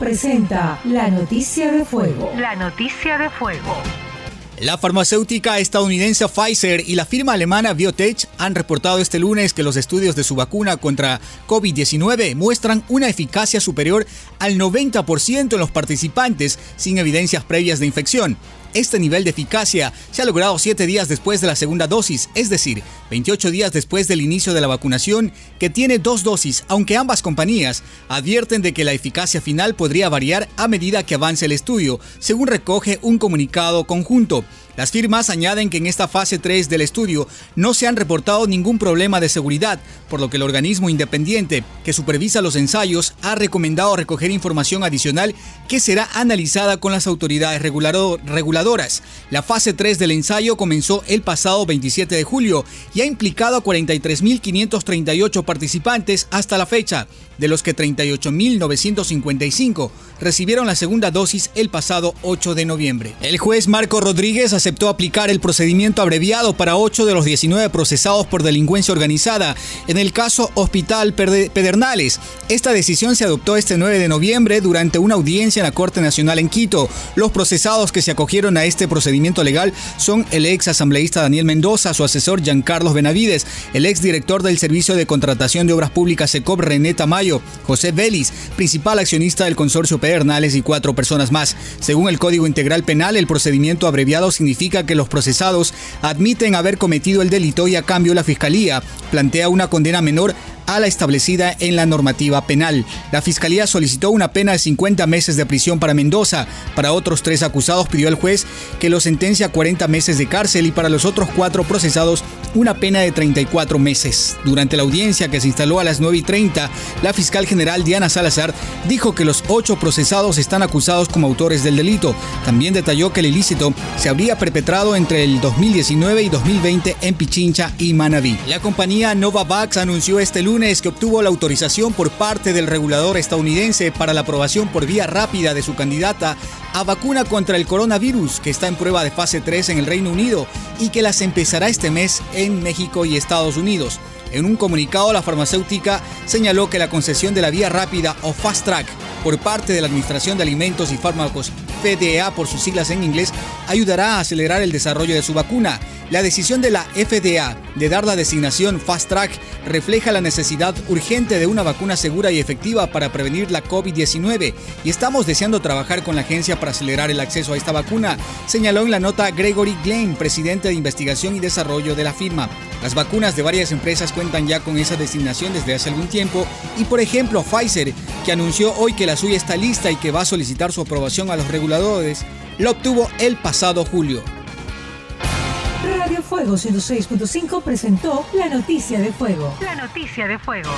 presenta la noticia de fuego. La noticia de fuego. La farmacéutica estadounidense Pfizer y la firma alemana Biotech han reportado este lunes que los estudios de su vacuna contra COVID-19 muestran una eficacia superior al 90% en los participantes sin evidencias previas de infección. Este nivel de eficacia se ha logrado siete días después de la segunda dosis, es decir, 28 días después del inicio de la vacunación, que tiene dos dosis, aunque ambas compañías advierten de que la eficacia final podría variar a medida que avance el estudio, según recoge un comunicado conjunto. Las firmas añaden que en esta fase 3 del estudio no se han reportado ningún problema de seguridad, por lo que el organismo independiente que supervisa los ensayos ha recomendado recoger información adicional que será analizada con las autoridades reguladoras. La fase 3 del ensayo comenzó el pasado 27 de julio y ha implicado a 43.538 participantes hasta la fecha, de los que 38.955 recibieron la segunda dosis el pasado 8 de noviembre. El juez Marco Rodríguez aceptó aplicar el procedimiento abreviado para 8 de los 19 procesados por delincuencia organizada en el caso Hospital Pedernales. Esta decisión se adoptó este 9 de noviembre durante una audiencia en la Corte Nacional en Quito. Los procesados que se acogieron a este procedimiento legal son el ex asambleísta Daniel Mendoza, su asesor Giancarlos Benavides, el ex director del Servicio de Contratación de Obras Públicas SECOP René Tamayo, José Vélez, principal accionista del consorcio Pedernales y cuatro personas más. Según el Código Integral Penal, el procedimiento abreviado significa que los procesados admiten haber cometido el delito y a cambio la Fiscalía plantea una condena menor a la establecida en la normativa penal. La Fiscalía solicitó una pena de 50 meses de prisión para Mendoza. Para otros tres acusados pidió el juez que lo sentencia a 40 meses de cárcel y para los otros cuatro procesados una pena de 34 meses. Durante la audiencia que se instaló a las 9 y 30, la fiscal general Diana Salazar dijo que los ocho procesados están acusados como autores del delito. También detalló que el ilícito se habría perpetrado entre el 2019 y 2020 en Pichincha y Manabí. La compañía Novavax anunció este lunes que obtuvo la autorización por parte del regulador estadounidense para la aprobación por vía rápida de su candidata a vacuna contra el coronavirus que está en prueba de fase 3 en el Reino Unido y que las empezará este mes en México y Estados Unidos. En un comunicado, la farmacéutica señaló que la concesión de la vía rápida o fast track por parte de la Administración de Alimentos y Fármacos, FDA por sus siglas en inglés, ayudará a acelerar el desarrollo de su vacuna la decisión de la FDA de dar la designación Fast Track refleja la necesidad urgente de una vacuna segura y efectiva para prevenir la COVID-19 y estamos deseando trabajar con la agencia para acelerar el acceso a esta vacuna, señaló en la nota Gregory Glenn, presidente de investigación y desarrollo de la firma. Las vacunas de varias empresas cuentan ya con esa designación desde hace algún tiempo y por ejemplo Pfizer, que anunció hoy que la suya está lista y que va a solicitar su aprobación a los reguladores, lo obtuvo el pasado julio. Fuego 106.5 presentó la noticia de fuego. La noticia de fuego.